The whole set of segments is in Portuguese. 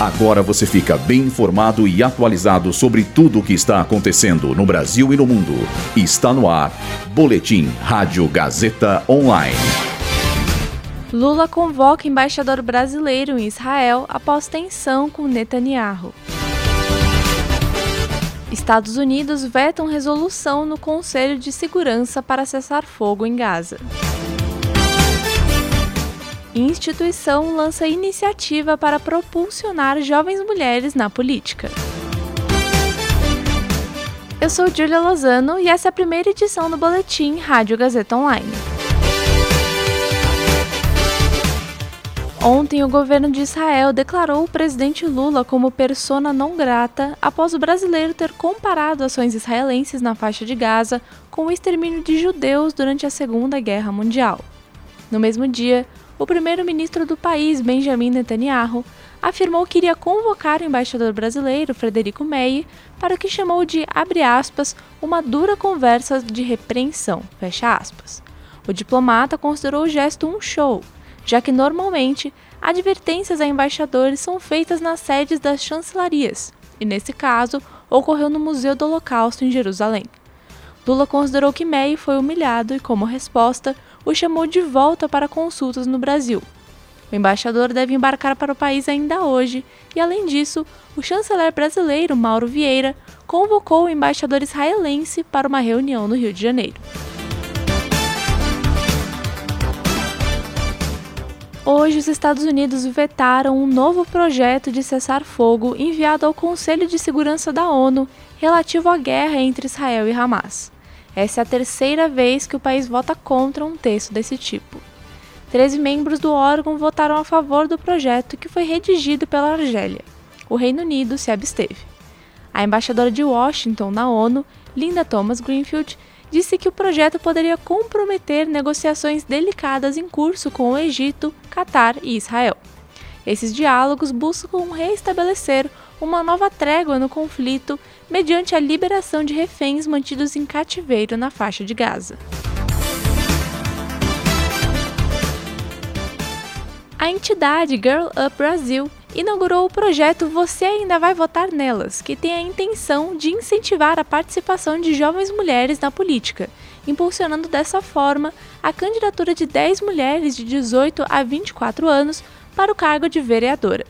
Agora você fica bem informado e atualizado sobre tudo o que está acontecendo no Brasil e no mundo. Está no ar. Boletim Rádio Gazeta Online. Lula convoca embaixador brasileiro em Israel após tensão com Netanyahu. Estados Unidos vetam resolução no Conselho de Segurança para cessar fogo em Gaza. Instituição lança iniciativa para propulsionar jovens mulheres na política. Eu sou Julia Lozano e essa é a primeira edição do Boletim Rádio Gazeta Online. Ontem, o governo de Israel declarou o presidente Lula como persona não grata após o brasileiro ter comparado ações israelenses na faixa de Gaza com o extermínio de judeus durante a Segunda Guerra Mundial. No mesmo dia, o primeiro-ministro do país, Benjamin Netanyahu, afirmou que iria convocar o embaixador brasileiro, Frederico Meyer, para o que chamou de, abre aspas, uma dura conversa de repreensão, fecha aspas. O diplomata considerou o gesto um show, já que normalmente advertências a embaixadores são feitas nas sedes das chancelarias, e nesse caso ocorreu no Museu do Holocausto em Jerusalém. Lula considerou que Meyer foi humilhado e, como resposta, o chamou de volta para consultas no Brasil. O embaixador deve embarcar para o país ainda hoje e, além disso, o chanceler brasileiro Mauro Vieira convocou o embaixador israelense para uma reunião no Rio de Janeiro. Hoje, os Estados Unidos vetaram um novo projeto de cessar-fogo enviado ao Conselho de Segurança da ONU relativo à guerra entre Israel e Hamas. Essa é a terceira vez que o país vota contra um texto desse tipo. Treze membros do órgão votaram a favor do projeto que foi redigido pela Argélia. O Reino Unido se absteve. A embaixadora de Washington na ONU, Linda Thomas Greenfield, disse que o projeto poderia comprometer negociações delicadas em curso com o Egito, Catar e Israel. Esses diálogos buscam reestabelecer uma nova trégua no conflito mediante a liberação de reféns mantidos em cativeiro na faixa de Gaza. A entidade Girl Up Brasil inaugurou o projeto Você Ainda Vai Votar Nelas, que tem a intenção de incentivar a participação de jovens mulheres na política, impulsionando dessa forma a candidatura de 10 mulheres de 18 a 24 anos para o cargo de vereadora.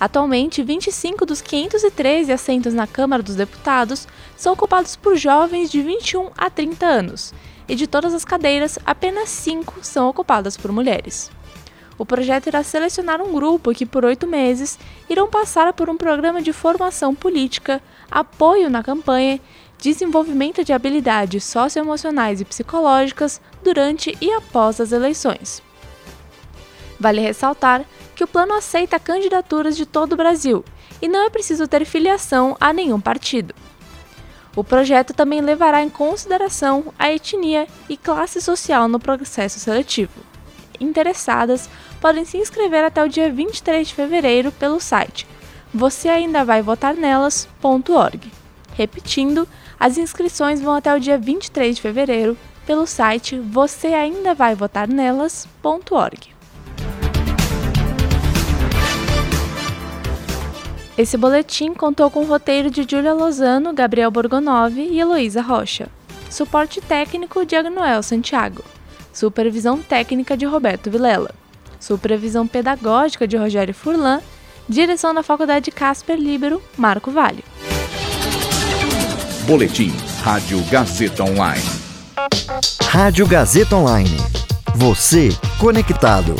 Atualmente, 25 dos 513 assentos na Câmara dos Deputados são ocupados por jovens de 21 a 30 anos, e de todas as cadeiras, apenas 5 são ocupadas por mulheres. O projeto irá selecionar um grupo que, por oito meses, irão passar por um programa de formação política, apoio na campanha, desenvolvimento de habilidades socioemocionais e psicológicas durante e após as eleições. Vale ressaltar que o plano aceita candidaturas de todo o Brasil e não é preciso ter filiação a nenhum partido. O projeto também levará em consideração a etnia e classe social no processo seletivo. Interessadas podem se inscrever até o dia 23 de fevereiro pelo site você ainda vai votar nelas.org. Repetindo, as inscrições vão até o dia 23 de fevereiro pelo site você Esse boletim contou com o roteiro de Júlia Lozano, Gabriel Borgonov e Heloísa Rocha. Suporte técnico de Agnoel Santiago. Supervisão técnica de Roberto Vilela. Supervisão pedagógica de Rogério Furlan. Direção da Faculdade Casper Libero, Marco Vale. Boletim Rádio Gazeta Online. Rádio Gazeta Online. Você conectado.